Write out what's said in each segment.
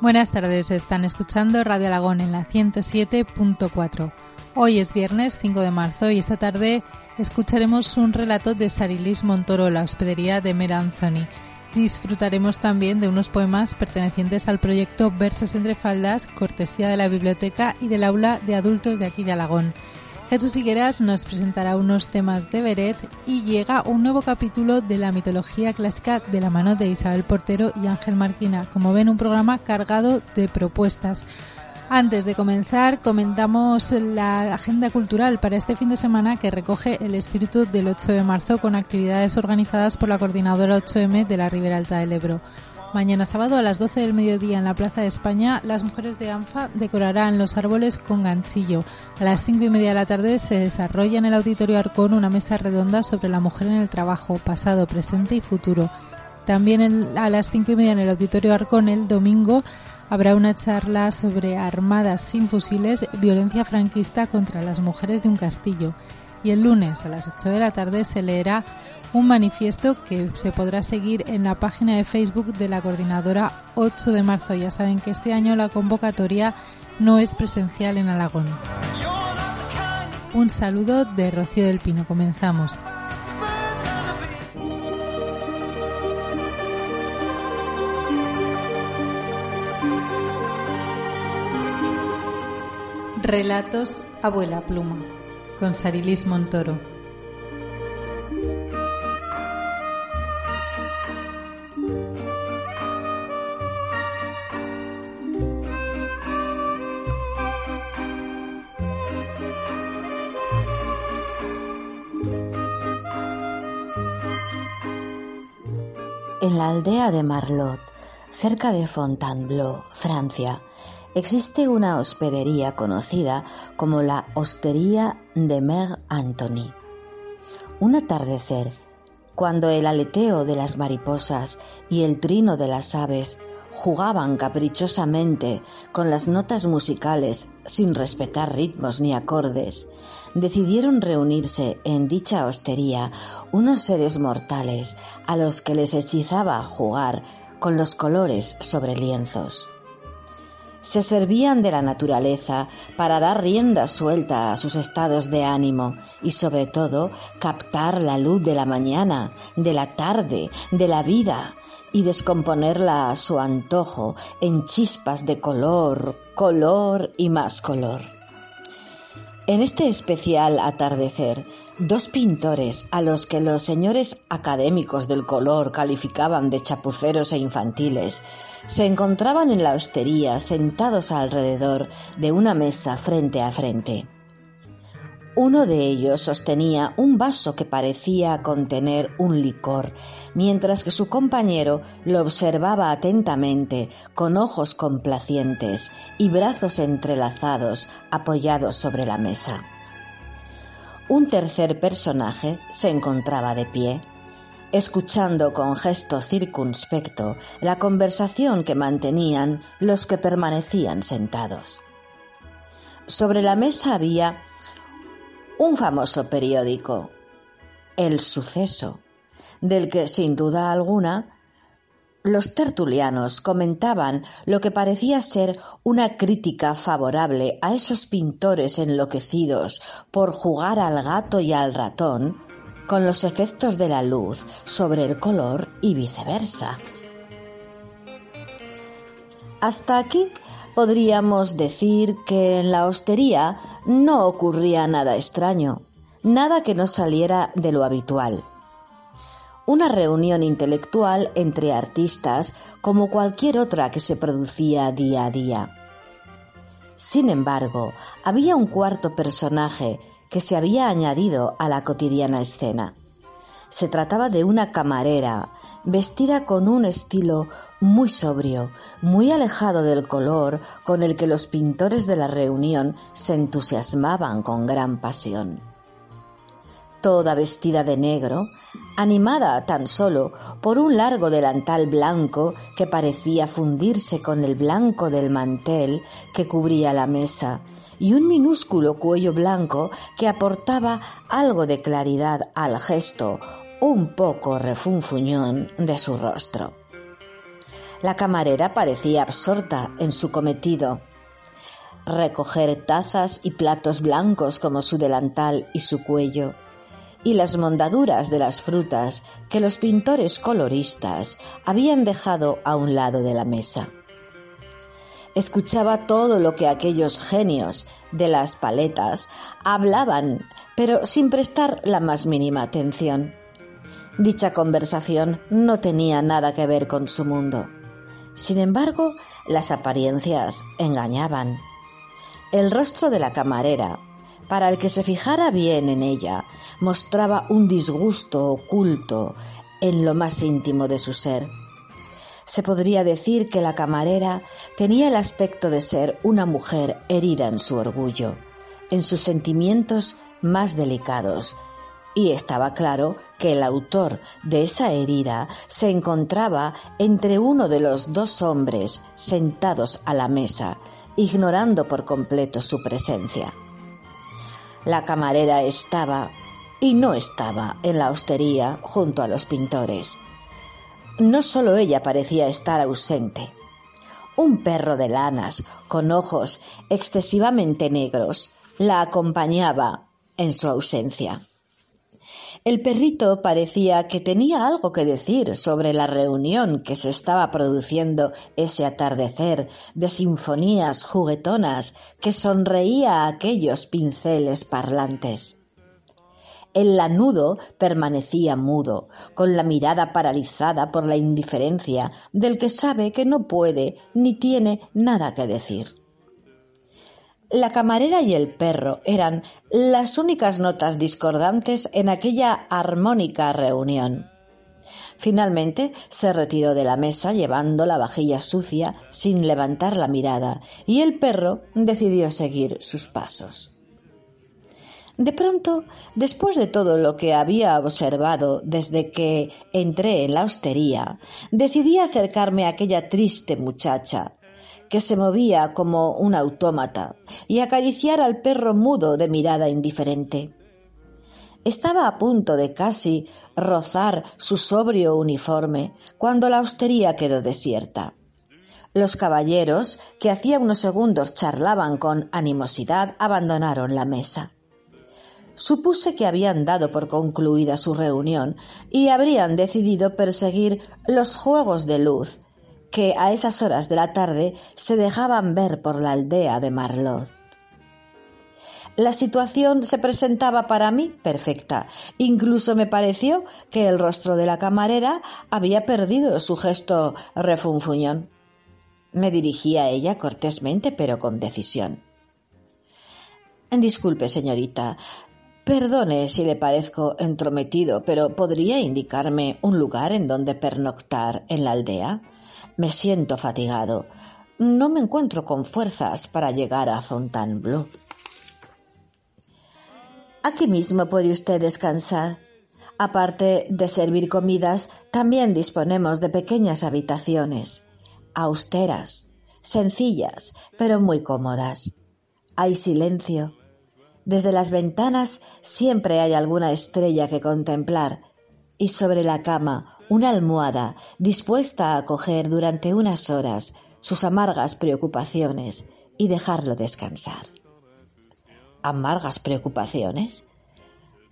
Buenas tardes, están escuchando Radio Alagón en la 107.4. Hoy es viernes 5 de marzo y esta tarde escucharemos un relato de Sarilis Montoro, la hospedería de Mer Anthony. Disfrutaremos también de unos poemas pertenecientes al proyecto Versos entre Faldas, cortesía de la biblioteca y del aula de adultos de aquí de Alagón. Jesús Higueras nos presentará unos temas de Beret y llega un nuevo capítulo de la mitología clásica de la mano de Isabel Portero y Ángel Marquina. Como ven, un programa cargado de propuestas. Antes de comenzar, comentamos la agenda cultural para este fin de semana que recoge el espíritu del 8 de marzo con actividades organizadas por la coordinadora 8M de la Ribera Alta del Ebro. Mañana sábado a las 12 del mediodía en la Plaza de España, las mujeres de ANFA decorarán los árboles con ganchillo. A las 5 y media de la tarde se desarrolla en el Auditorio Arcón una mesa redonda sobre la mujer en el trabajo, pasado, presente y futuro. También a las 5 y media en el Auditorio Arcón el domingo habrá una charla sobre armadas sin fusiles, violencia franquista contra las mujeres de un castillo. Y el lunes a las 8 de la tarde se leerá un manifiesto que se podrá seguir en la página de Facebook de la coordinadora 8 de marzo. Ya saben que este año la convocatoria no es presencial en Alagón. Un saludo de Rocío del Pino. Comenzamos. Relatos Abuela Pluma con Sarilis Montoro. La aldea de Marlot, cerca de Fontainebleau, Francia, existe una hospedería conocida como la Hostería de Mère Anthony. Un atardecer, cuando el aleteo de las mariposas y el trino de las aves jugaban caprichosamente con las notas musicales sin respetar ritmos ni acordes, decidieron reunirse en dicha hostería unos seres mortales a los que les hechizaba jugar con los colores sobre lienzos. Se servían de la naturaleza para dar rienda suelta a sus estados de ánimo y sobre todo captar la luz de la mañana, de la tarde, de la vida y descomponerla a su antojo en chispas de color, color y más color. En este especial atardecer, dos pintores a los que los señores académicos del color calificaban de chapuceros e infantiles, se encontraban en la hostería sentados alrededor de una mesa frente a frente. Uno de ellos sostenía un vaso que parecía contener un licor, mientras que su compañero lo observaba atentamente, con ojos complacientes y brazos entrelazados apoyados sobre la mesa. Un tercer personaje se encontraba de pie, escuchando con gesto circunspecto la conversación que mantenían los que permanecían sentados. Sobre la mesa había un famoso periódico, El Suceso, del que sin duda alguna los tertulianos comentaban lo que parecía ser una crítica favorable a esos pintores enloquecidos por jugar al gato y al ratón con los efectos de la luz sobre el color y viceversa. Hasta aquí podríamos decir que en la hostería no ocurría nada extraño, nada que no saliera de lo habitual. Una reunión intelectual entre artistas como cualquier otra que se producía día a día. Sin embargo, había un cuarto personaje que se había añadido a la cotidiana escena. Se trataba de una camarera, vestida con un estilo muy sobrio, muy alejado del color con el que los pintores de la reunión se entusiasmaban con gran pasión. Toda vestida de negro, animada tan solo por un largo delantal blanco que parecía fundirse con el blanco del mantel que cubría la mesa, y un minúsculo cuello blanco que aportaba algo de claridad al gesto un poco refunfuñón de su rostro. La camarera parecía absorta en su cometido, recoger tazas y platos blancos como su delantal y su cuello, y las mondaduras de las frutas que los pintores coloristas habían dejado a un lado de la mesa escuchaba todo lo que aquellos genios de las paletas hablaban, pero sin prestar la más mínima atención. Dicha conversación no tenía nada que ver con su mundo. Sin embargo, las apariencias engañaban. El rostro de la camarera, para el que se fijara bien en ella, mostraba un disgusto oculto en lo más íntimo de su ser se podría decir que la camarera tenía el aspecto de ser una mujer herida en su orgullo, en sus sentimientos más delicados, y estaba claro que el autor de esa herida se encontraba entre uno de los dos hombres sentados a la mesa, ignorando por completo su presencia. La camarera estaba y no estaba en la hostería junto a los pintores. No solo ella parecía estar ausente. Un perro de lanas, con ojos excesivamente negros, la acompañaba en su ausencia. El perrito parecía que tenía algo que decir sobre la reunión que se estaba produciendo ese atardecer de sinfonías juguetonas que sonreía a aquellos pinceles parlantes. El lanudo permanecía mudo, con la mirada paralizada por la indiferencia del que sabe que no puede ni tiene nada que decir. La camarera y el perro eran las únicas notas discordantes en aquella armónica reunión. Finalmente se retiró de la mesa llevando la vajilla sucia sin levantar la mirada y el perro decidió seguir sus pasos. De pronto, después de todo lo que había observado desde que entré en la hostería, decidí acercarme a aquella triste muchacha, que se movía como un autómata, y acariciar al perro mudo de mirada indiferente. Estaba a punto de casi rozar su sobrio uniforme cuando la hostería quedó desierta. Los caballeros, que hacía unos segundos charlaban con animosidad, abandonaron la mesa. Supuse que habían dado por concluida su reunión y habrían decidido perseguir los juegos de luz que a esas horas de la tarde se dejaban ver por la aldea de Marlot. La situación se presentaba para mí perfecta. Incluso me pareció que el rostro de la camarera había perdido su gesto refunfuñón. Me dirigí a ella cortésmente pero con decisión. Disculpe, señorita, Perdone si le parezco entrometido, pero ¿podría indicarme un lugar en donde pernoctar en la aldea? Me siento fatigado. No me encuentro con fuerzas para llegar a Fontainebleau. Aquí mismo puede usted descansar. Aparte de servir comidas, también disponemos de pequeñas habitaciones, austeras, sencillas, pero muy cómodas. Hay silencio, desde las ventanas siempre hay alguna estrella que contemplar y sobre la cama una almohada dispuesta a acoger durante unas horas sus amargas preocupaciones y dejarlo descansar. ¿Amargas preocupaciones?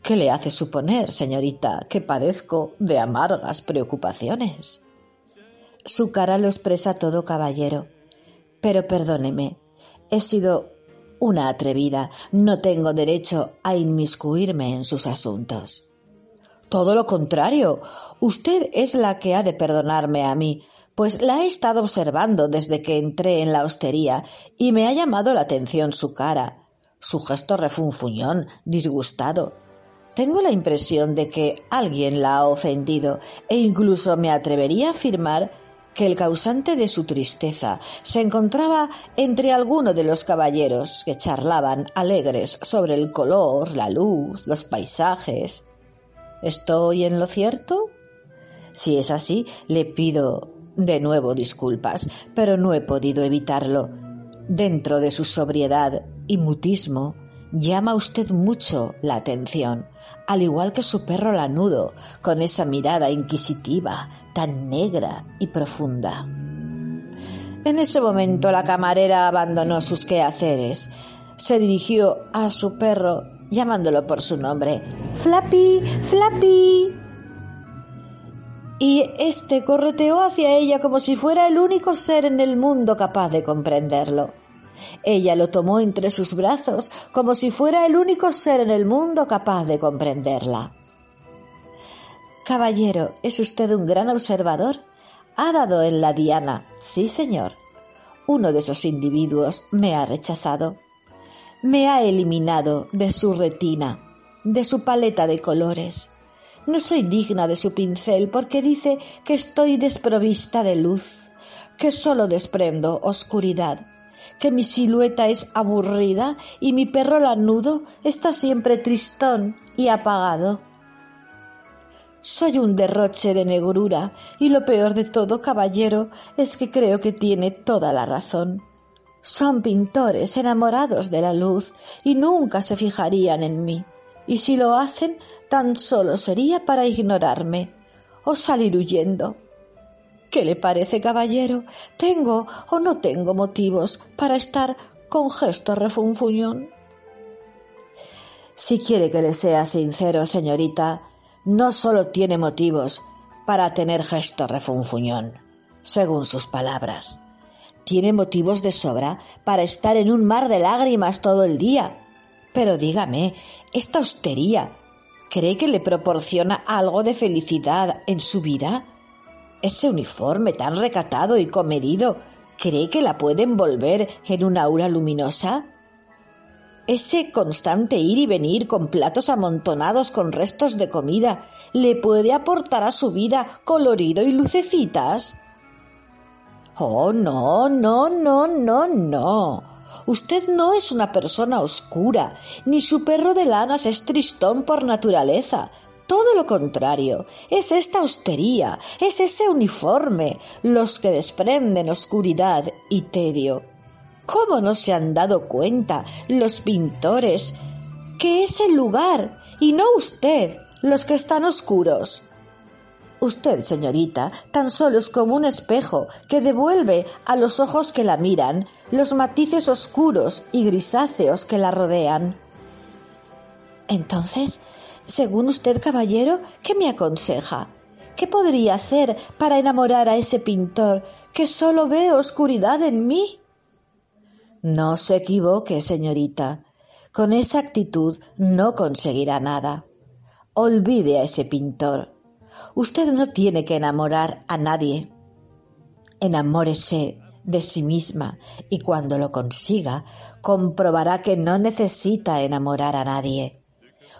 ¿Qué le hace suponer, señorita, que padezco de amargas preocupaciones? Su cara lo expresa todo, caballero. Pero perdóneme, he sido una atrevida. No tengo derecho a inmiscuirme en sus asuntos. Todo lo contrario. Usted es la que ha de perdonarme a mí, pues la he estado observando desde que entré en la hostería y me ha llamado la atención su cara. Su gesto refunfuñón, disgustado. Tengo la impresión de que alguien la ha ofendido e incluso me atrevería a afirmar que el causante de su tristeza se encontraba entre alguno de los caballeros que charlaban alegres sobre el color, la luz, los paisajes. ¿Estoy en lo cierto? Si es así, le pido de nuevo disculpas, pero no he podido evitarlo. Dentro de su sobriedad y mutismo, llama usted mucho la atención, al igual que su perro lanudo, con esa mirada inquisitiva, tan negra y profunda. En ese momento la camarera abandonó sus quehaceres, se dirigió a su perro llamándolo por su nombre. Flappy, Flappy y éste correteó hacia ella como si fuera el único ser en el mundo capaz de comprenderlo. Ella lo tomó entre sus brazos como si fuera el único ser en el mundo capaz de comprenderla. Caballero, ¿es usted un gran observador? Ha dado en la diana. Sí, señor. Uno de esos individuos me ha rechazado. Me ha eliminado de su retina, de su paleta de colores no soy digna de su pincel porque dice que estoy desprovista de luz, que solo desprendo oscuridad, que mi silueta es aburrida y mi perro lanudo está siempre tristón y apagado. Soy un derroche de negrura y lo peor de todo, caballero, es que creo que tiene toda la razón. Son pintores enamorados de la luz y nunca se fijarían en mí y si lo hacen tan solo sería para ignorarme o salir huyendo. ¿Qué le parece, caballero? ¿Tengo o no tengo motivos para estar con gesto refunfuñón? Si quiere que le sea sincero, señorita, no solo tiene motivos para tener gesto refunfuñón, según sus palabras. Tiene motivos de sobra para estar en un mar de lágrimas todo el día pero dígame, ¿esta hostería cree que le proporciona algo de felicidad en su vida? Ese uniforme tan recatado y comedido, ¿cree que la puede envolver en una aura luminosa? Ese constante ir y venir con platos amontonados con restos de comida, ¿le puede aportar a su vida colorido y lucecitas? Oh, no, no, no, no, no. Usted no es una persona oscura, ni su perro de lanas es tristón por naturaleza. Todo lo contrario, es esta hostería, es ese uniforme, los que desprenden oscuridad y tedio. ¿Cómo no se han dado cuenta los pintores que es el lugar y no usted los que están oscuros? Usted, señorita, tan solo es como un espejo que devuelve a los ojos que la miran los matices oscuros y grisáceos que la rodean. Entonces, según usted, caballero, ¿qué me aconseja? ¿Qué podría hacer para enamorar a ese pintor que solo ve oscuridad en mí? No se equivoque, señorita. Con esa actitud no conseguirá nada. Olvide a ese pintor. Usted no tiene que enamorar a nadie. Enamórese de sí misma y cuando lo consiga comprobará que no necesita enamorar a nadie.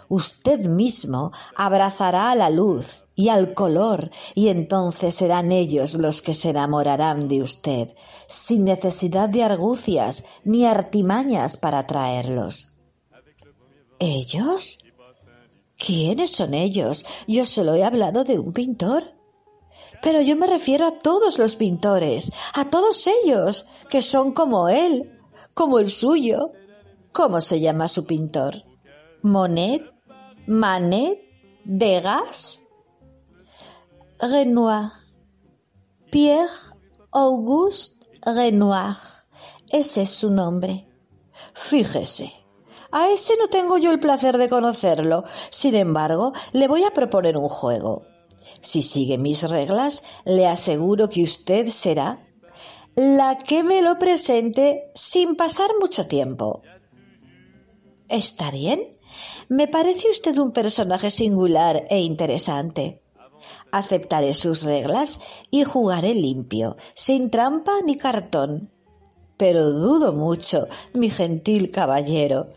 Usted mismo abrazará a la luz y al color y entonces serán ellos los que se enamorarán de usted, sin necesidad de argucias ni artimañas para atraerlos. ¿Ellos? ¿Quiénes son ellos? Yo solo he hablado de un pintor. Pero yo me refiero a todos los pintores, a todos ellos, que son como él, como el suyo. ¿Cómo se llama su pintor? ¿Monet? ¿Manet? ¿Degas? Renoir. Pierre Auguste Renoir. Ese es su nombre. Fíjese. A ese no tengo yo el placer de conocerlo. Sin embargo, le voy a proponer un juego. Si sigue mis reglas, le aseguro que usted será la que me lo presente sin pasar mucho tiempo. ¿Está bien? Me parece usted un personaje singular e interesante. Aceptaré sus reglas y jugaré limpio, sin trampa ni cartón. Pero dudo mucho, mi gentil caballero,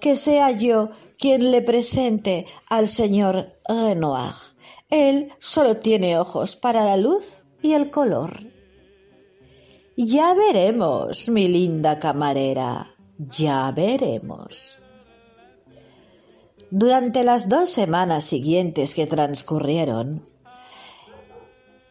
que sea yo quien le presente al señor Renoir. Él solo tiene ojos para la luz y el color. Ya veremos, mi linda camarera, ya veremos. Durante las dos semanas siguientes que transcurrieron,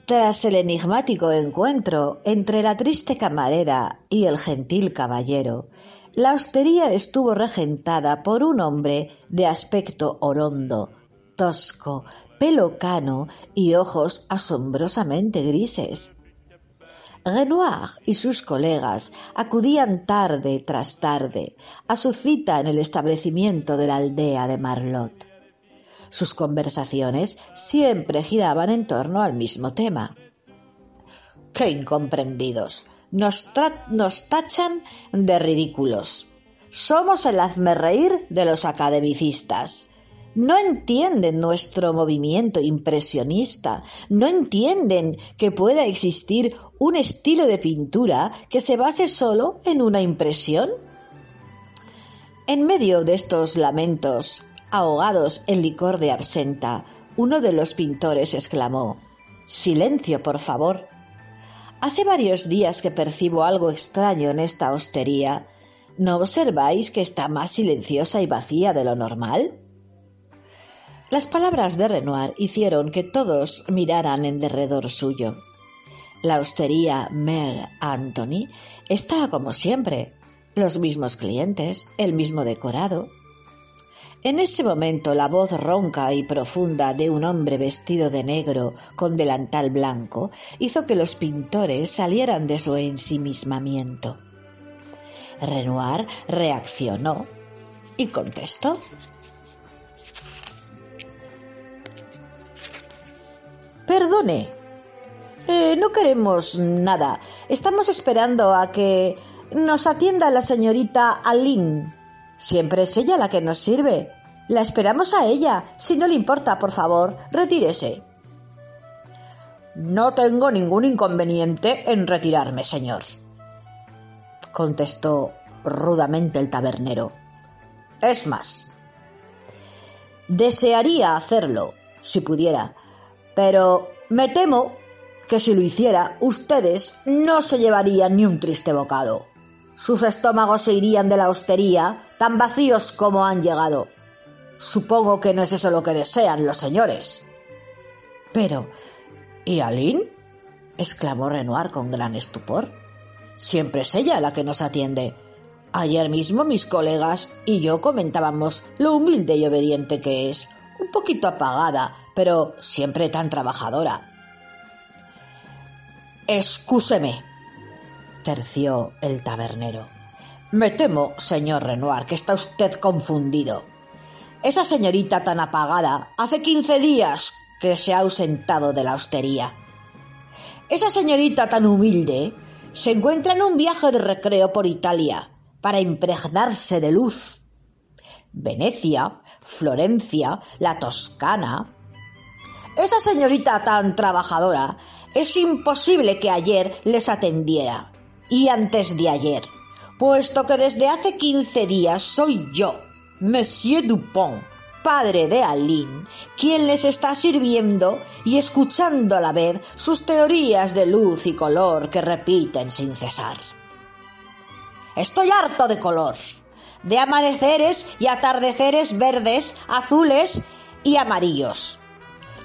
tras el enigmático encuentro entre la triste camarera y el gentil caballero, la hostería estuvo regentada por un hombre de aspecto orondo, tosco, pelo cano y ojos asombrosamente grises. Renoir y sus colegas acudían tarde tras tarde a su cita en el establecimiento de la aldea de Marlot. Sus conversaciones siempre giraban en torno al mismo tema. ¡Qué incomprendidos! Nos, tachan de ridículos. Somos el hazmerreír de los academicistas. No entienden nuestro movimiento impresionista, no entienden que pueda existir un estilo de pintura que se base solo en una impresión. En medio de estos lamentos, ahogados en licor de absenta, uno de los pintores exclamó Silencio, por favor. Hace varios días que percibo algo extraño en esta hostería. ¿No observáis que está más silenciosa y vacía de lo normal? Las palabras de Renoir hicieron que todos miraran en derredor suyo. La hostería Mer Anthony estaba como siempre, los mismos clientes, el mismo decorado. En ese momento la voz ronca y profunda de un hombre vestido de negro con delantal blanco hizo que los pintores salieran de su ensimismamiento. Renoir reaccionó y contestó. Perdone, eh, no queremos nada. Estamos esperando a que nos atienda la señorita Aline. Siempre es ella la que nos sirve. La esperamos a ella. Si no le importa, por favor, retírese. No tengo ningún inconveniente en retirarme, señor, contestó rudamente el tabernero. Es más, desearía hacerlo, si pudiera, pero me temo que si lo hiciera, ustedes no se llevarían ni un triste bocado. Sus estómagos se irían de la hostería tan vacíos como han llegado. Supongo que no es eso lo que desean los señores. Pero, ¿y Aline? exclamó Renoir con gran estupor. Siempre es ella la que nos atiende. Ayer mismo mis colegas y yo comentábamos lo humilde y obediente que es, un poquito apagada, pero siempre tan trabajadora. Excúseme, terció el tabernero. Me temo, señor Renoir, que está usted confundido. Esa señorita tan apagada hace quince días que se ha ausentado de la hostería. Esa señorita tan humilde se encuentra en un viaje de recreo por Italia para impregnarse de luz. Venecia Florencia, la Toscana. Esa señorita tan trabajadora es imposible que ayer les atendiera. Y antes de ayer, puesto que desde hace quince días soy yo, Monsieur Dupont, padre de Aline, quien les está sirviendo y escuchando a la vez sus teorías de luz y color que repiten sin cesar. Estoy harto de color, de amaneceres y atardeceres verdes, azules y amarillos.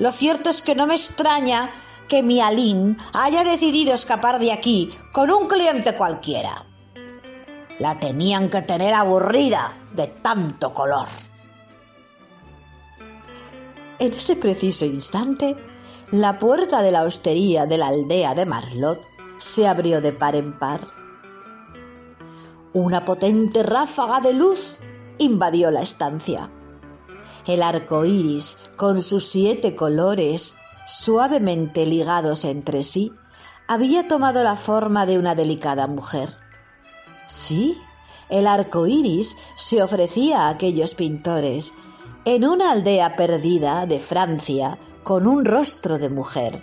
Lo cierto es que no me extraña que mi Aline haya decidido escapar de aquí con un cliente cualquiera. La tenían que tener aburrida de tanto color. En ese preciso instante, la puerta de la hostería de la aldea de Marlot se abrió de par en par una potente ráfaga de luz invadió la estancia. El arco iris, con sus siete colores, suavemente ligados entre sí, había tomado la forma de una delicada mujer. Sí, el arco iris se ofrecía a aquellos pintores en una aldea perdida de Francia con un rostro de mujer.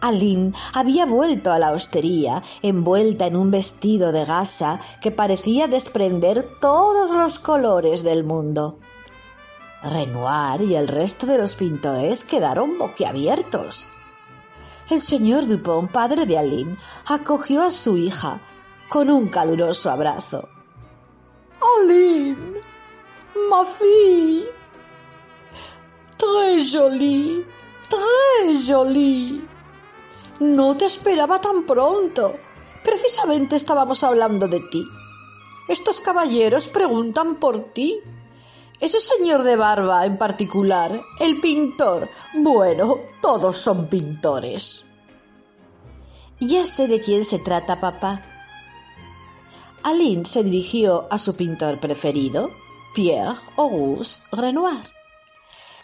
Aline había vuelto a la hostería, envuelta en un vestido de gasa que parecía desprender todos los colores del mundo. Renoir y el resto de los pintores quedaron boquiabiertos. El señor Dupont, padre de Aline, acogió a su hija con un caluroso abrazo. Aline, ma fille, très jolie, très jolie. No te esperaba tan pronto. Precisamente estábamos hablando de ti. Estos caballeros preguntan por ti. Ese señor de barba en particular, el pintor. Bueno, todos son pintores. Ya sé de quién se trata, papá. Aline se dirigió a su pintor preferido, Pierre Auguste Renoir.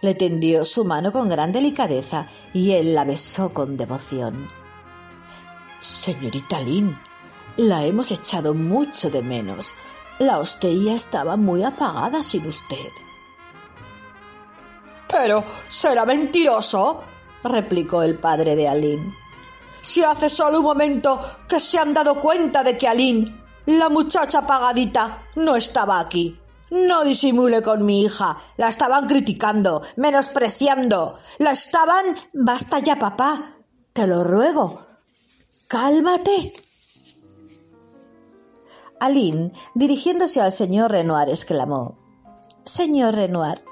Le tendió su mano con gran delicadeza y él la besó con devoción. Señorita Lynn, la hemos echado mucho de menos. La hostería estaba muy apagada sin usted. Pero será mentiroso, replicó el padre de Aline. Si hace solo un momento que se han dado cuenta de que Aline, la muchacha apagadita, no estaba aquí. No disimule con mi hija. La estaban criticando, menospreciando. La estaban. Basta ya, papá. Te lo ruego. Cálmate. Aline, dirigiéndose al señor Renoir, exclamó Señor Renoir,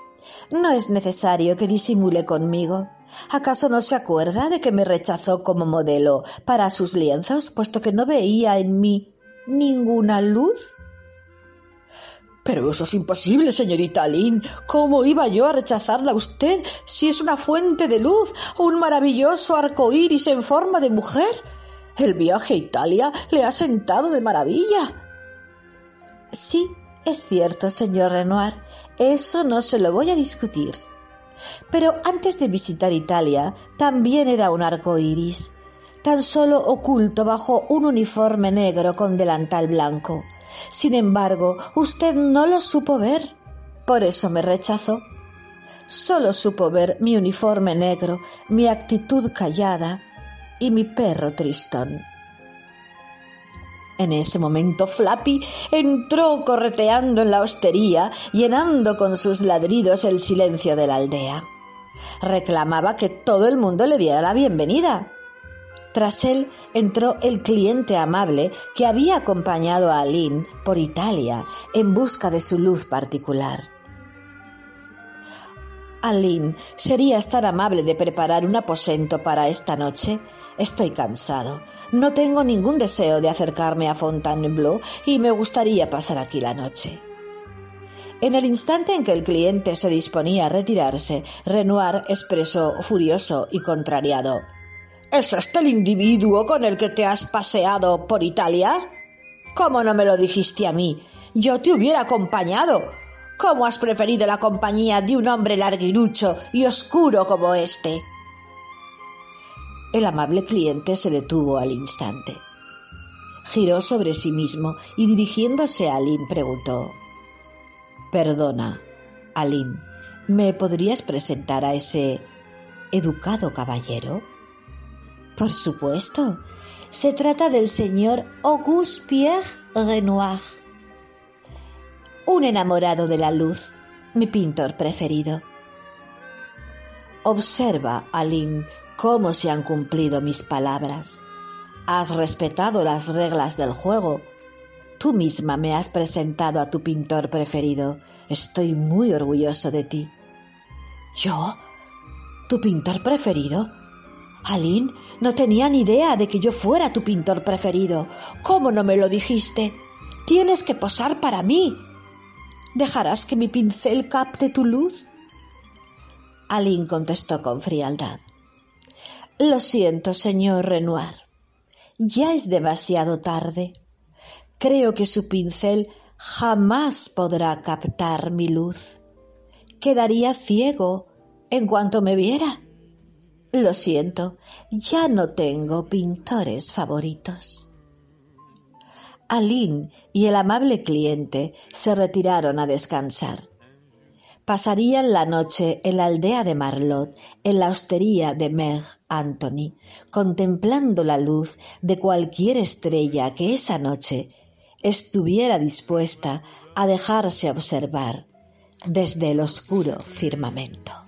no es necesario que disimule conmigo. ¿Acaso no se acuerda de que me rechazó como modelo para sus lienzos, puesto que no veía en mí ninguna luz? Pero eso es imposible, señorita Aline. ¿Cómo iba yo a rechazarla a usted si es una fuente de luz, un maravilloso arco iris en forma de mujer? El viaje a Italia le ha sentado de maravilla. Sí, es cierto, señor Renoir. Eso no se lo voy a discutir. Pero antes de visitar Italia, también era un arco iris, tan solo oculto bajo un uniforme negro con delantal blanco sin embargo, usted no lo supo ver. Por eso me rechazó. Solo supo ver mi uniforme negro, mi actitud callada y mi perro tristón. En ese momento Flappy entró correteando en la hostería, llenando con sus ladridos el silencio de la aldea. Reclamaba que todo el mundo le diera la bienvenida. Tras él entró el cliente amable que había acompañado a Aline por Italia en busca de su luz particular. Aline, ¿serías tan amable de preparar un aposento para esta noche? Estoy cansado. No tengo ningún deseo de acercarme a Fontainebleau y me gustaría pasar aquí la noche. En el instante en que el cliente se disponía a retirarse, Renoir expresó furioso y contrariado ¿Es este el individuo con el que te has paseado por Italia? ¿Cómo no me lo dijiste a mí? Yo te hubiera acompañado. ¿Cómo has preferido la compañía de un hombre larguirucho y oscuro como este? El amable cliente se detuvo al instante. Giró sobre sí mismo y dirigiéndose a Aline preguntó Perdona, Aline, ¿me podrías presentar a ese educado caballero? Por supuesto. Se trata del señor Auguste Pierre Renoir. Un enamorado de la luz, mi pintor preferido. Observa, Aline, cómo se han cumplido mis palabras. Has respetado las reglas del juego. Tú misma me has presentado a tu pintor preferido. Estoy muy orgulloso de ti. ¿Yo? ¿Tu pintor preferido? Aline, no tenía ni idea de que yo fuera tu pintor preferido. ¿Cómo no me lo dijiste? Tienes que posar para mí. ¿Dejarás que mi pincel capte tu luz? Aline contestó con frialdad. Lo siento, señor Renoir. Ya es demasiado tarde. Creo que su pincel jamás podrá captar mi luz. Quedaría ciego en cuanto me viera. Lo siento, ya no tengo pintores favoritos. Aline y el amable cliente se retiraron a descansar. Pasarían la noche en la aldea de Marlot, en la hostería de Meg Anthony, contemplando la luz de cualquier estrella que esa noche estuviera dispuesta a dejarse observar desde el oscuro firmamento.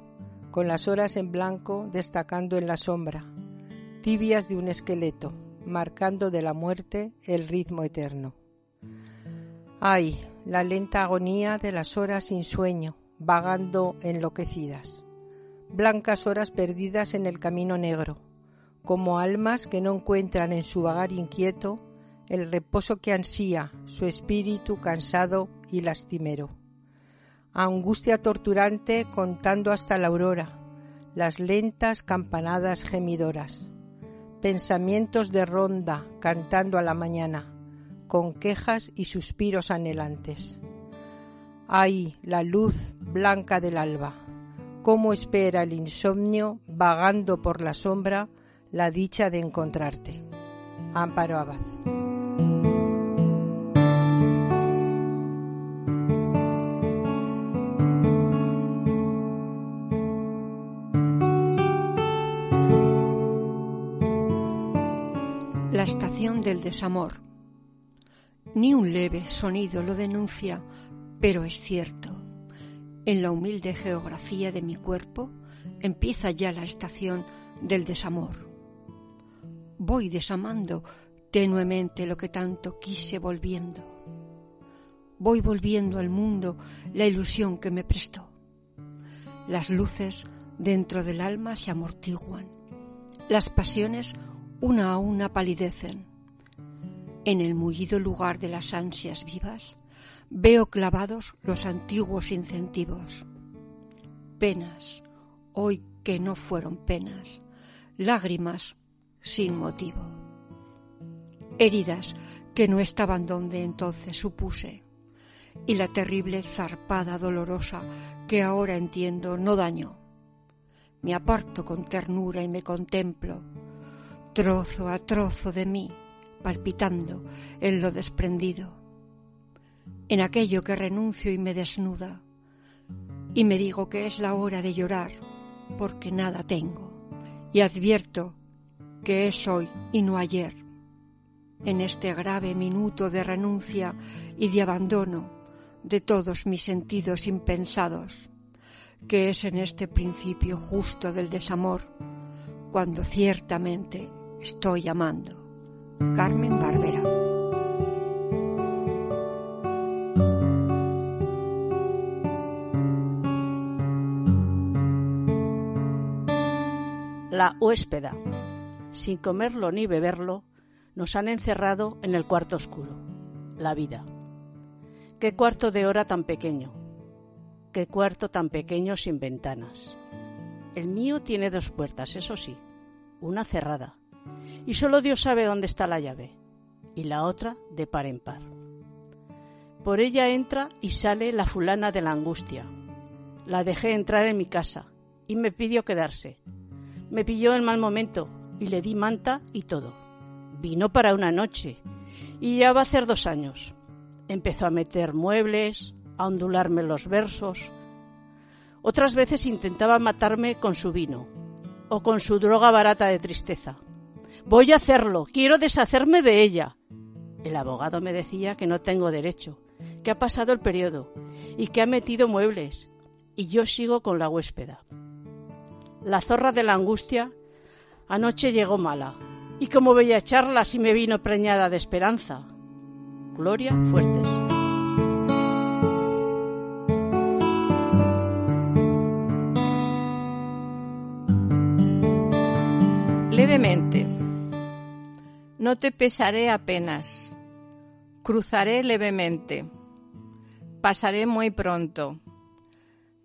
con las horas en blanco destacando en la sombra, tibias de un esqueleto, marcando de la muerte el ritmo eterno. Ay, la lenta agonía de las horas sin sueño, vagando enloquecidas. Blancas horas perdidas en el camino negro, como almas que no encuentran en su vagar inquieto el reposo que ansía su espíritu cansado y lastimero. Angustia torturante contando hasta la aurora, las lentas campanadas gemidoras. Pensamientos de ronda cantando a la mañana, con quejas y suspiros anhelantes. Ay, la luz blanca del alba, cómo espera el insomnio vagando por la sombra la dicha de encontrarte. Amparo Abad. Desamor. Ni un leve sonido lo denuncia, pero es cierto. En la humilde geografía de mi cuerpo empieza ya la estación del desamor. Voy desamando tenuemente lo que tanto quise volviendo. Voy volviendo al mundo la ilusión que me prestó. Las luces dentro del alma se amortiguan. Las pasiones una a una palidecen. En el mullido lugar de las ansias vivas veo clavados los antiguos incentivos. Penas, hoy que no fueron penas, lágrimas sin motivo. Heridas que no estaban donde entonces supuse, y la terrible zarpada dolorosa que ahora entiendo no dañó. Me aparto con ternura y me contemplo, trozo a trozo de mí, palpitando en lo desprendido, en aquello que renuncio y me desnuda, y me digo que es la hora de llorar, porque nada tengo, y advierto que es hoy y no ayer, en este grave minuto de renuncia y de abandono de todos mis sentidos impensados, que es en este principio justo del desamor, cuando ciertamente estoy amando. Carmen Barbera. La huéspeda. Sin comerlo ni beberlo, nos han encerrado en el cuarto oscuro, la vida. Qué cuarto de hora tan pequeño, qué cuarto tan pequeño sin ventanas. El mío tiene dos puertas, eso sí, una cerrada, y solo Dios sabe dónde está la llave, y la otra de par en par. Por ella entra y sale la fulana de la angustia. La dejé entrar en mi casa y me pidió quedarse. Me pilló en mal momento y le di manta y todo. Vino para una noche y ya va a hacer dos años. Empezó a meter muebles, a ondularme los versos. Otras veces intentaba matarme con su vino o con su droga barata de tristeza. Voy a hacerlo, quiero deshacerme de ella. El abogado me decía que no tengo derecho, que ha pasado el periodo y que ha metido muebles, y yo sigo con la huéspeda. La zorra de la angustia anoche llegó mala, y como veía echarla si me vino preñada de esperanza. Gloria Fuertes. Levemente. No te pesaré apenas. Cruzaré levemente. Pasaré muy pronto.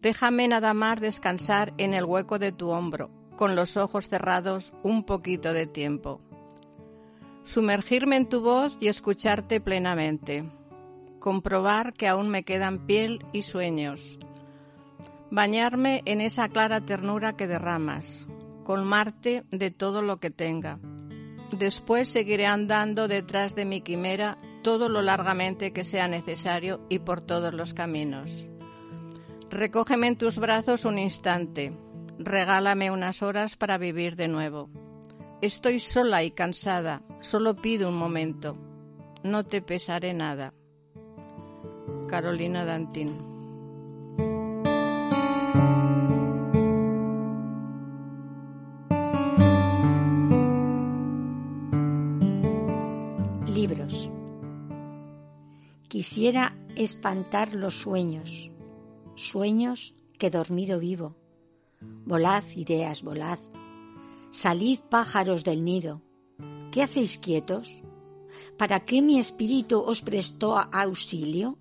Déjame nada más descansar en el hueco de tu hombro, con los ojos cerrados un poquito de tiempo. Sumergirme en tu voz y escucharte plenamente. Comprobar que aún me quedan piel y sueños. Bañarme en esa clara ternura que derramas. Colmarte de todo lo que tenga. Después seguiré andando detrás de mi quimera todo lo largamente que sea necesario y por todos los caminos. Recógeme en tus brazos un instante, regálame unas horas para vivir de nuevo. Estoy sola y cansada, solo pido un momento. No te pesaré nada. Carolina Dantín. Quisiera espantar los sueños, sueños que dormido vivo. Volad, ideas, volad. Salid, pájaros del nido. ¿Qué hacéis quietos? ¿Para qué mi espíritu os prestó auxilio?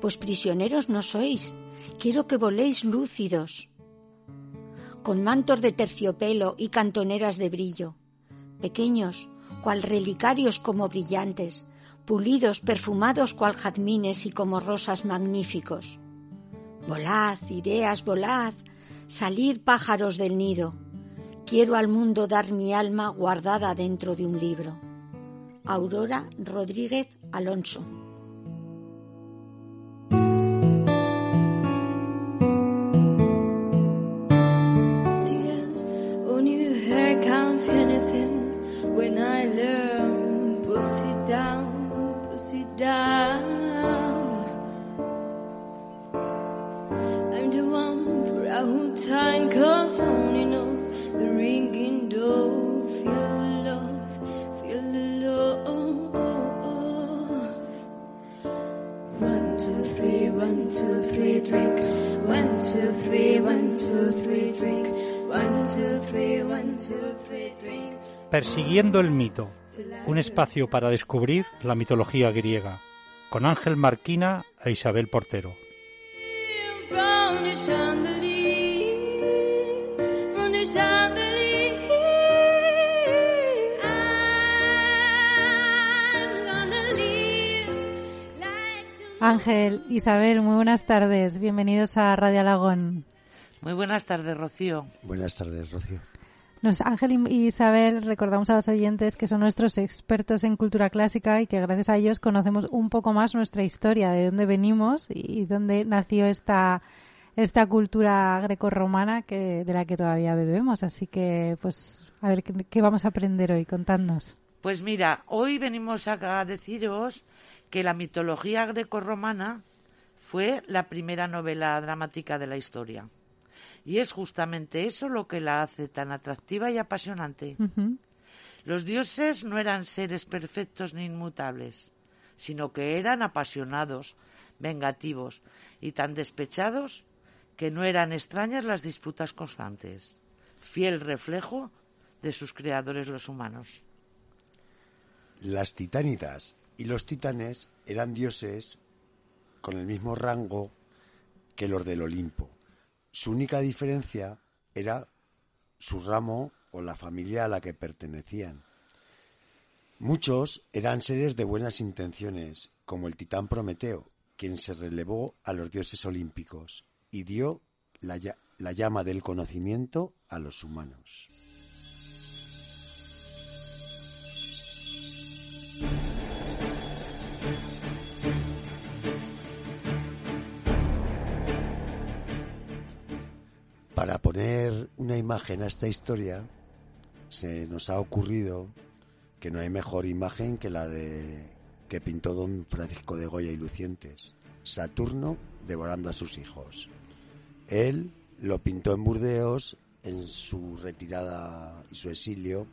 Pues prisioneros no sois, quiero que voléis lúcidos, con mantos de terciopelo y cantoneras de brillo, pequeños, cual relicarios como brillantes, pulidos, perfumados cual jazmines y como rosas magníficos. Volad, ideas, volad, salir pájaros del nido. Quiero al mundo dar mi alma guardada dentro de un libro. Aurora Rodríguez Alonso. Persiguiendo el mito, un espacio para descubrir la mitología griega, con Ángel Marquina e Isabel Portero. Ángel, Isabel, muy buenas tardes. Bienvenidos a Radio Alagón. Muy buenas tardes, Rocío. Buenas tardes, Rocío. Ángel y Isabel recordamos a los oyentes que son nuestros expertos en cultura clásica y que gracias a ellos conocemos un poco más nuestra historia, de dónde venimos y dónde nació esta, esta cultura grecorromana que, de la que todavía bebemos. Así que, pues, a ver, ¿qué, vamos a aprender hoy? Contadnos. Pues mira, hoy venimos a deciros que la mitología grecorromana fue la primera novela dramática de la historia. Y es justamente eso lo que la hace tan atractiva y apasionante. Los dioses no eran seres perfectos ni inmutables, sino que eran apasionados, vengativos y tan despechados que no eran extrañas las disputas constantes, fiel reflejo de sus creadores los humanos. Las titánidas y los titanes eran dioses con el mismo rango que los del Olimpo, su única diferencia era su ramo o la familia a la que pertenecían. Muchos eran seres de buenas intenciones, como el titán Prometeo, quien se relevó a los dioses olímpicos y dio la, la llama del conocimiento a los humanos. Para poner una imagen a esta historia, se nos ha ocurrido que no hay mejor imagen que la de que pintó don Francisco de Goya y Lucientes, Saturno devorando a sus hijos. Él lo pintó en Burdeos en su retirada y su exilio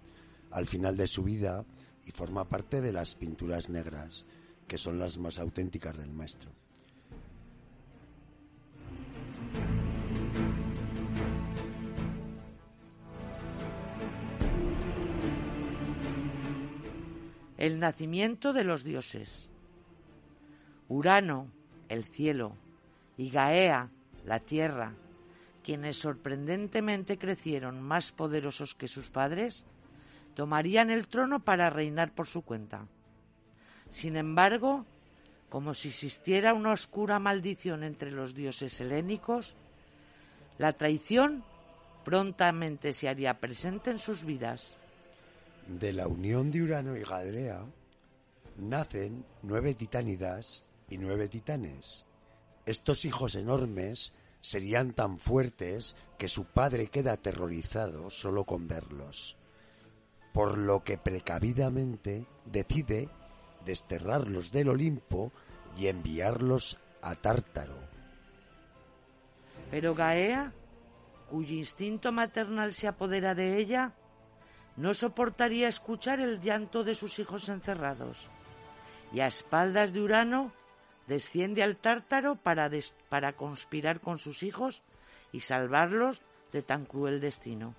al final de su vida y forma parte de las pinturas negras, que son las más auténticas del maestro. El nacimiento de los dioses. Urano, el cielo, y Gaea, la tierra, quienes sorprendentemente crecieron más poderosos que sus padres, tomarían el trono para reinar por su cuenta. Sin embargo, como si existiera una oscura maldición entre los dioses helénicos, la traición prontamente se haría presente en sus vidas. De la unión de Urano y Gadrea nacen nueve titánidas y nueve titanes. Estos hijos enormes serían tan fuertes que su padre queda aterrorizado solo con verlos, por lo que precavidamente decide desterrarlos del Olimpo y enviarlos a Tártaro. Pero Gaea, cuyo instinto maternal se apodera de ella, no soportaría escuchar el llanto de sus hijos encerrados, y a espaldas de Urano desciende al Tártaro para, conspirar con sus hijos y salvarlos de tan cruel destino.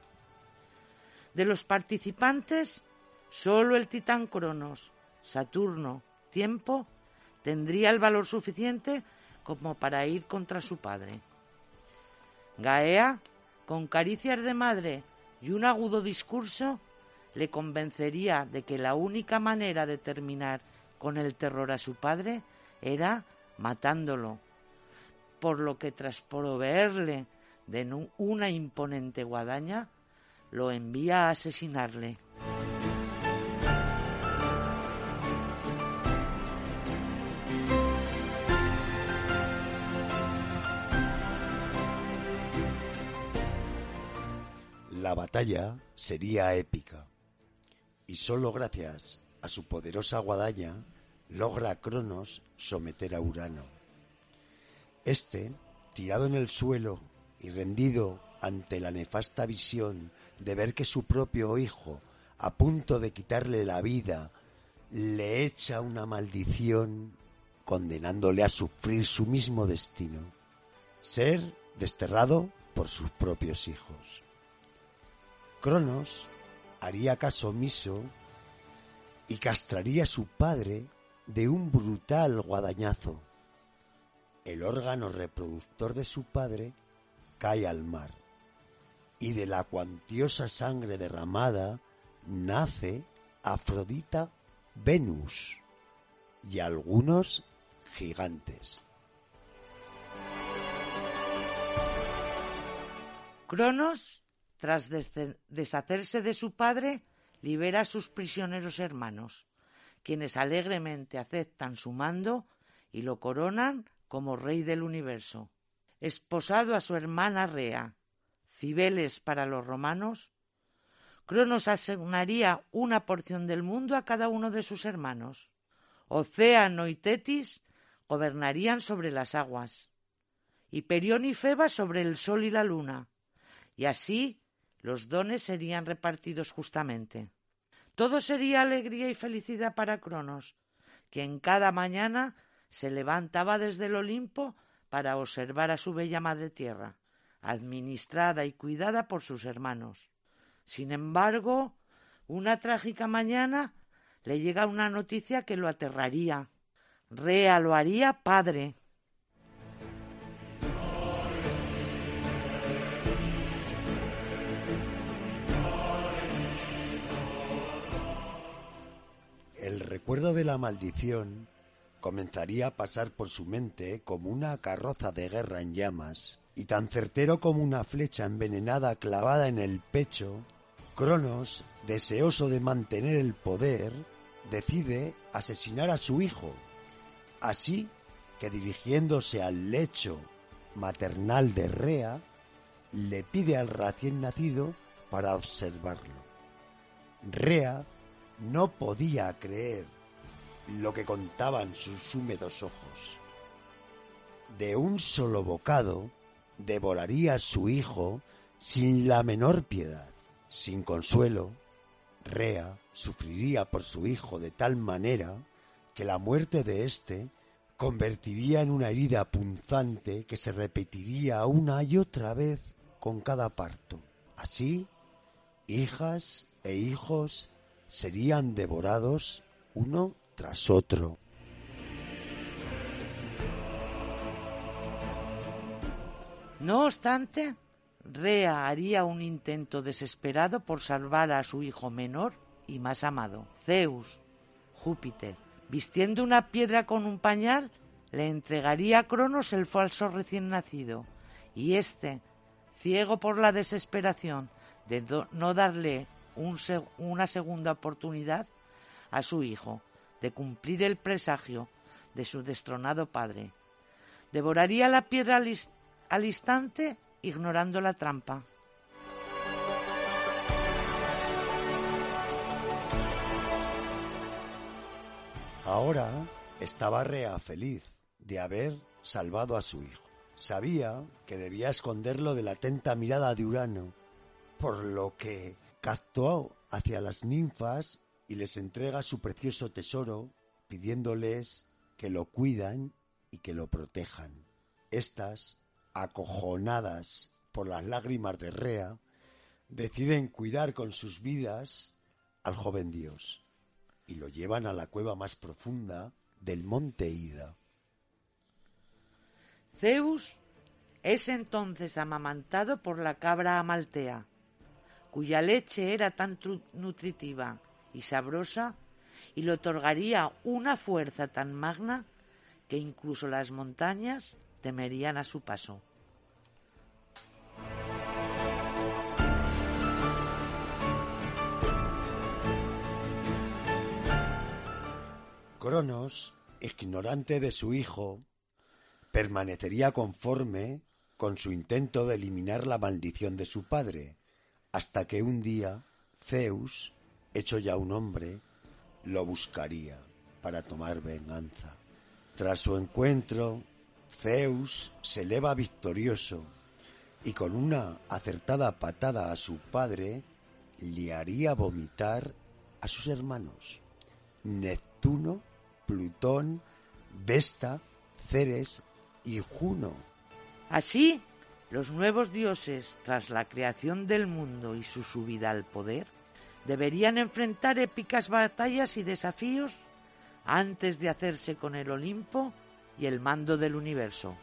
De los participantes, solo el titán Cronos, Saturno, Tiempo, tendría el valor suficiente como para ir contra su padre. Gaea, con caricias de madre y un agudo discurso, le convencería de que la única manera de terminar con el terror a su padre era matándolo, por lo que tras proveerle de una imponente guadaña, lo envía a asesinarle. La batalla sería épica y sólo gracias a su poderosa guadaña logra Cronos someter a Urano. Este, tirado en el suelo y rendido ante la nefasta visión de ver que su propio hijo, a punto de quitarle la vida, le echa una maldición condenándole a sufrir su mismo destino, ser desterrado por sus propios hijos. Cronos haría caso omiso y castraría a su padre de un brutal guadañazo. El órgano reproductor de su padre cae al mar y de la cuantiosa sangre derramada nace Afrodita Venus y algunos gigantes. Cronos, tras deshacerse de su padre, libera a sus prisioneros hermanos quienes alegremente aceptan su mando y lo coronan como rey del universo. Esposado a su hermana Rea, Cibeles para los romanos, Cronos asignaría una porción del mundo a cada uno de sus hermanos. Océano y Tetis gobernarían sobre las aguas, y y Feba sobre el sol y la luna, y así los dones serían repartidos justamente. Todo sería alegría y felicidad para Cronos, quien cada mañana se levantaba desde el Olimpo para observar a su bella madre tierra, administrada y cuidada por sus hermanos. Sin embargo, una trágica mañana le llega una noticia que lo aterraría. Rea lo haría padre. Recuerdo de la maldición comenzaría a pasar por su mente como una carroza de guerra en llamas, y tan certero como una flecha envenenada clavada en el pecho, Cronos, deseoso de mantener el poder, decide asesinar a su hijo. Así que dirigiéndose al lecho maternal de Rea, le pide al recién nacido para observarlo. Rea no podía creer lo que contaban sus húmedos ojos. De un solo bocado devoraría a su hijo sin la menor piedad. Sin consuelo, Rea sufriría por su hijo de tal manera que la muerte de éste convertiría en una herida punzante que se repetiría una y otra vez con cada parto. Así, hijas e hijos serían devorados uno tras otro. No obstante, Rea haría un intento desesperado por salvar a su hijo menor y más amado, Zeus, Júpiter. Vistiendo una piedra con un pañal, le entregaría a Cronos el falso recién nacido, y éste, ciego por la desesperación de no darle una segunda oportunidad a su hijo de cumplir el presagio de su destronado padre, devoraría la piedra al instante ignorando la trampa. Ahora estaba Rea feliz de haber salvado a su hijo. Sabía que debía esconderlo de la atenta mirada de Urano, por lo que captó hacia las ninfas y les entrega su precioso tesoro, pidiéndoles que lo cuidan y que lo protejan. Estas acojonadas por las lágrimas de Rea, deciden cuidar con sus vidas al joven dios y lo llevan a la cueva más profunda del monte Ida. Zeus es entonces amamantado por la cabra amaltea, cuya leche era tan nutritiva y sabrosa y le otorgaría una fuerza tan magna que incluso las montañas temerían a su paso. Cronos, ignorante de su hijo, permanecería conforme con su intento de eliminar la maldición de su padre, hasta que un día Zeus, hecho ya un hombre, lo buscaría para tomar venganza. Tras su encuentro, Zeus se eleva victorioso y con una acertada patada a su padre le haría vomitar a sus hermanos Neptuno, Plutón, Vesta, Ceres y Juno. Así, los nuevos dioses, tras la creación del mundo y su subida al poder, deberían enfrentar épicas batallas y desafíos antes de hacerse con el Olimpo y el mando del universo.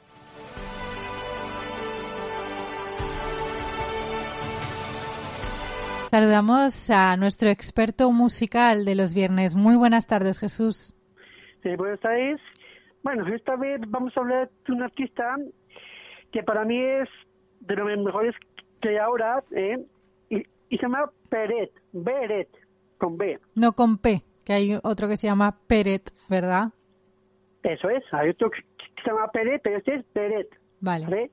Saludamos a nuestro experto musical de los viernes. Muy buenas tardes, Jesús. Sí, buenas tardes. Bueno, esta vez vamos a hablar de un artista que para mí es de los mejores que hay ahora, ¿eh? Y, se llama Peret, Beret, con B. No con P, que hay otro que se llama Peret, ¿verdad? Eso es, hay otro que se llama Peret, pero este es Peret. Vale.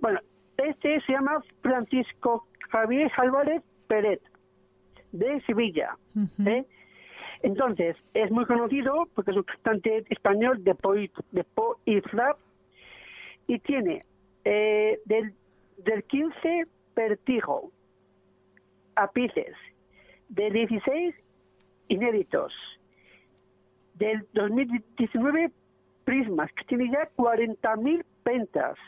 Bueno, este se llama Francisco Javier Álvarez Peret, de Sevilla. ¿eh? Entonces, es muy conocido porque es un cantante español de po, de po y flap y tiene eh, del, del 15 Pertigo a Pices, de 16 inéditos, del 2019 Prismas, que tiene ya 40.000 ventas.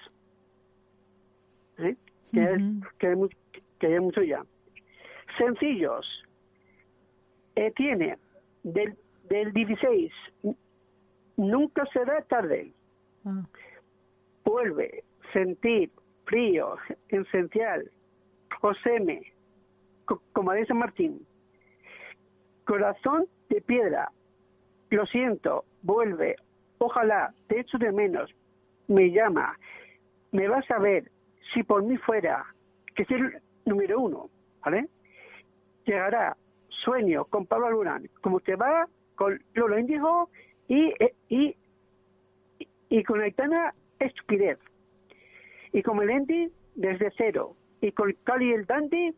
¿Eh? Que, hay, que, mucho ya. Sencillos. Eh, tiene del, del 16, nunca será tarde. Ah. Vuelve, sentir, frío, esencial, Joseme, como dice Martín. Corazón de piedra, lo siento, vuelve, ojalá, te echo de menos, me llama, me vas a ver, si por mí fuera, que es el número uno, ¿vale? Llegará, sueño, con Pablo Alburán, como usted va, con Lolo Índigo y, y, y, con Aitana Estupidez, y con Melendi desde cero, y con Cali el Dandy,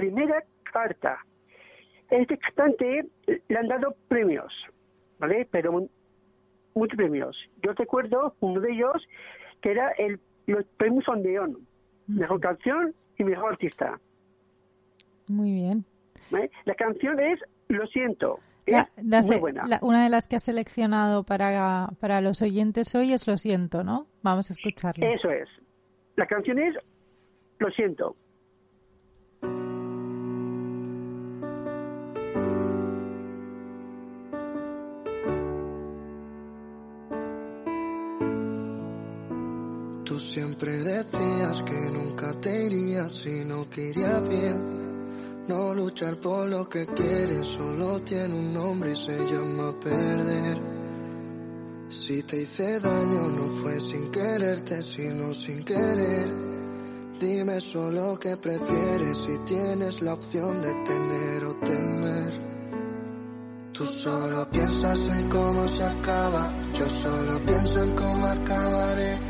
primera carta. Este cantante le han dado premios, ¿vale? Pero muchos premios. Yo recuerdo uno de ellos que era el los premios Ondeón, mejor canción y mejor artista. Muy bien. La canción es Lo siento. muy buena. una de las que ha seleccionado para, para los oyentes hoy es Lo siento, ¿no? Vamos a escucharla. Eso es. La canción es Lo siento. Siempre decías te irías si no quería bien. No luchar por lo que quieres solo tiene un nombre y se llama perder. Si te hice daño no fue sin quererte, sino sin querer. Dime solo qué prefieres si tienes la opción de tener o temer. Tú solo piensas en cómo se acaba, yo solo pienso en cómo acabaré.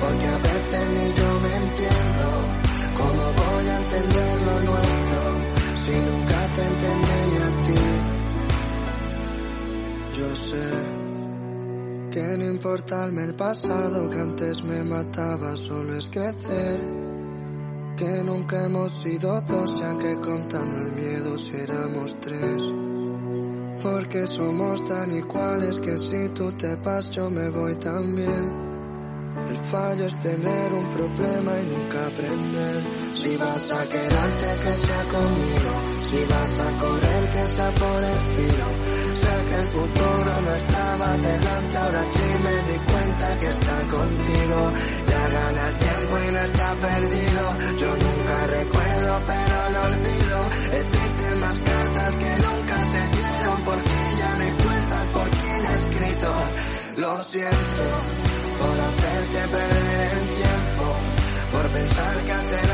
porque a veces ni yo me entiendo. ¿Cómo voy a entender lo nuestro si nunca te entendí ni a ti? Yo sé que no importarme el pasado que antes me mataba, solo es crecer. Que nunca hemos sido dos, ya que contando el miedo si éramos tres. Porque somos tan iguales que si tú te vas yo me voy también. El fallo es tener un problema y nunca aprender. Si vas a quedarte que sea conmigo, si vas a correr que sea por el filo. Sé que el futuro no estaba delante, ahora sí me di cuenta que está contigo. Ya gana el tiempo y no está perdido. Yo nunca recuerdo pero lo olvido. Existen más cartas que nunca se dieron porque ya no cuentas por quién he escrito. Lo siento hacerte perder el tiempo, por pensar que hacer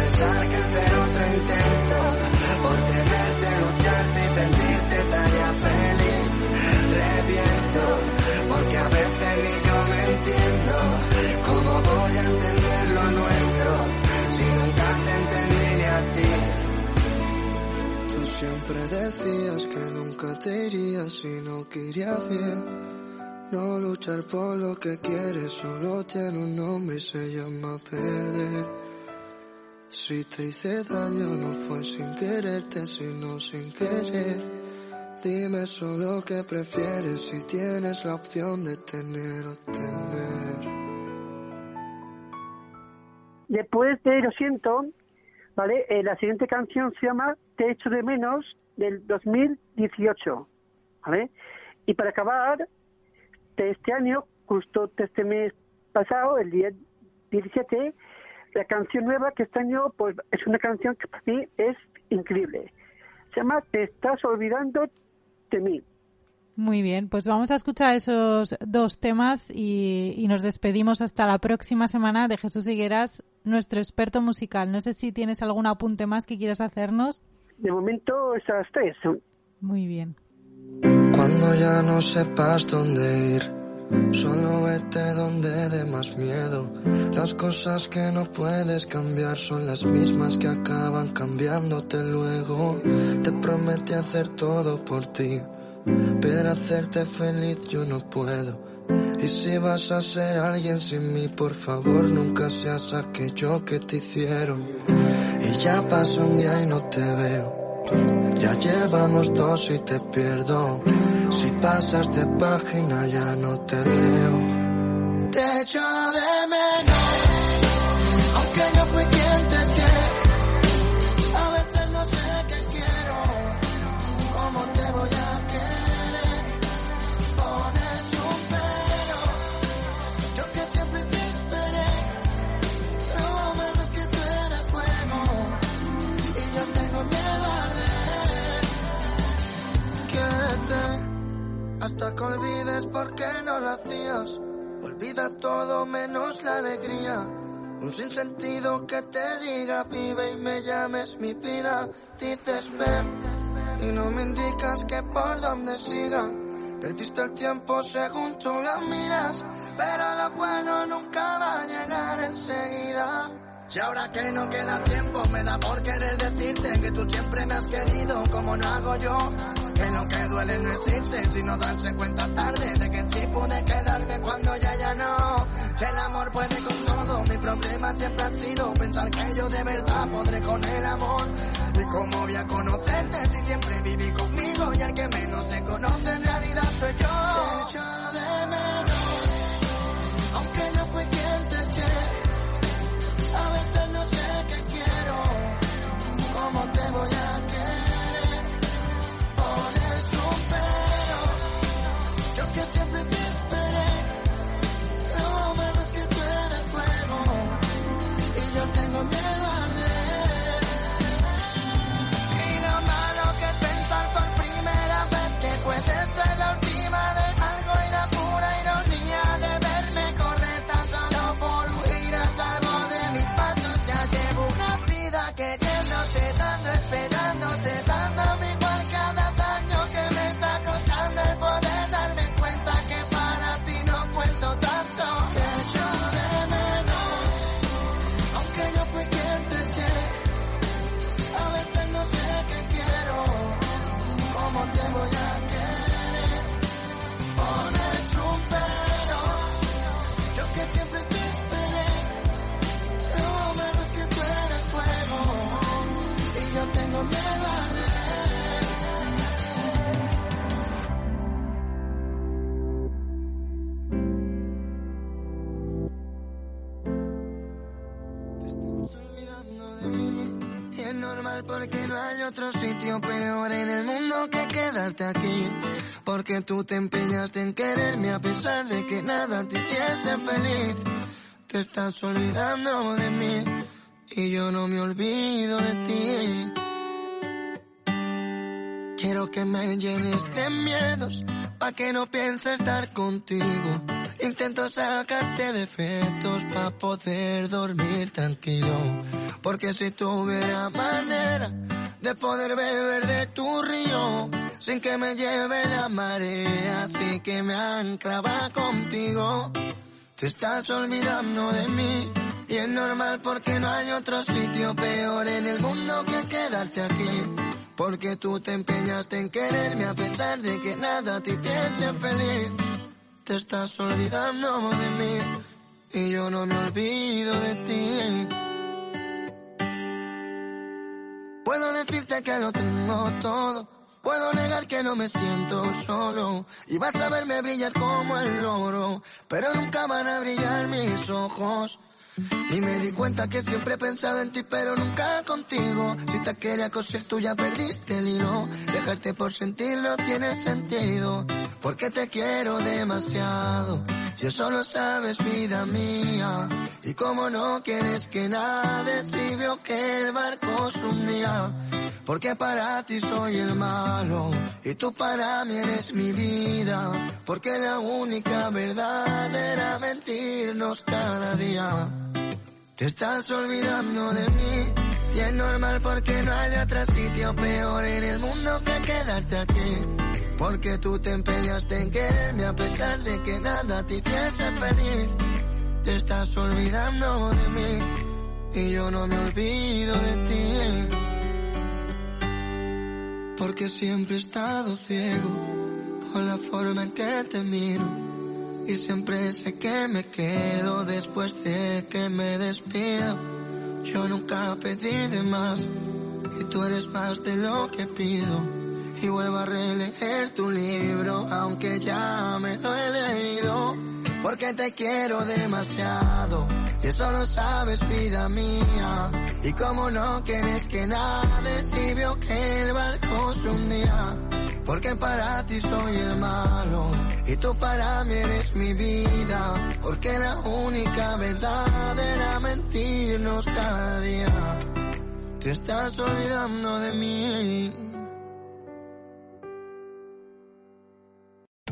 pensar que hacer otro intento, por tenerte, lucharte y sentirte tarea feliz. Reviento, porque a veces ni yo me entiendo. ¿Cómo voy a entender lo nuestro si nunca te entendí ni a ti? Tú siempre decías que nunca te irías si no quería bien. No luchar por lo que quieres solo tiene un nombre y se llama perder. Si te hice daño no fue sin quererte, sino sin querer. Dime solo qué prefieres si tienes la opción de tener o temer. Después de Lo siento, ¿vale? Eh, la siguiente canción se llama Te echo de menos del 2018, ¿vale? Y para acabar, de este año, justo este mes pasado, el día 17, la canción nueva que este año pues es una canción que para mí es increíble. Se llama Te estás olvidando de mí. Muy bien, pues vamos a escuchar esos dos temas y, y, nos despedimos hasta la próxima semana de Jesús Higueras, nuestro experto musical. No sé si tienes algún apunte más que quieras hacernos. De momento esas tres. Muy bien. Cuando ya no sepas dónde ir, solo vete donde dé más miedo. Las cosas que no puedes cambiar son las mismas que acaban cambiándote luego. Te prometí hacer todo por ti, pero hacerte feliz yo no puedo. Y si vas a ser alguien sin mí, por favor nunca seas aquello que te hicieron. Y ya pasa un día y no te veo. Ya llevamos dos y te pierdo. Si pasas de página ya no te leo. Te echo de menos, por qué no lo hacías. Olvida todo menos la alegría. Un sinsentido que te diga vive y me llames mi vida. Dices ven y no me indicas que por dónde siga. Perdiste el tiempo según tú lo miras, pero lo bueno nunca va a llegar enseguida. Y ahora que no queda tiempo, me da por querer decirte que tú siempre me has querido como no hago yo. Que lo que duele no es irse, sino darse cuenta tarde de que sí pude quedarme cuando ya ya no. Si el amor puede con todo, mi problema siempre ha sido pensar que yo de verdad podré con el amor. Y cómo voy a conocerte si siempre viví conmigo y el que menos se conoce en realidad soy yo. Porque no hay otro sitio peor en el mundo que quedarte aquí. Porque tú te empeñaste en quererme a pesar de que nada te hiciese feliz. Te estás olvidando de mí y yo no me olvido de ti. Quiero que me llenes de miedos pa' que no piense estar contigo. Intento sacarte defectos pa' poder dormir tranquilo. Porque si tuviera manera de poder beber de tu río sin que me lleve la marea, así que me anclaba contigo. Te estás olvidando de mí y es normal porque no hay otro sitio peor en el mundo que quedarte aquí. Porque tú te empeñaste en quererme a pesar de que nada te hiciese feliz. Te estás olvidando de mí y yo no me olvido de ti. Puedo decirte que lo tengo todo. Puedo negar que no me siento solo. Y vas a verme brillar como el oro. Pero nunca van a brillar mis ojos. Y me di cuenta que siempre he pensado en ti, pero nunca contigo. Si te quería coser, tú ya perdiste el hilo. Dejarte por sentirlo tiene sentido. Porque te quiero demasiado. Y eso lo sabes, vida mía. Y como no quieres que nada si veo que el barco se hundía. Porque para ti soy el malo. Y tú para mí eres mi vida. Porque la única verdad era mentirnos cada día. Te estás olvidando de mí y es normal porque no hay otro sitio peor en el mundo que quedarte aquí. Porque tú te empeñaste en quererme a pesar de que nada te hiciese feliz. Te estás olvidando de mí y yo no me olvido de ti. Porque siempre he estado ciego con la forma en que te miro. Y siempre sé que me quedo después de que me despido. Yo nunca pedí de más y tú eres más de lo que pido. Y vuelvo a releer tu libro, aunque ya me lo he leído. Porque te quiero demasiado, y eso lo sabes, vida mía. Y como no quieres que nada si que el barco se hundía. Porque para ti soy el malo y tú para mí eres mi vida. Porque la única verdad era mentirnos cada día. Te estás olvidando de mí.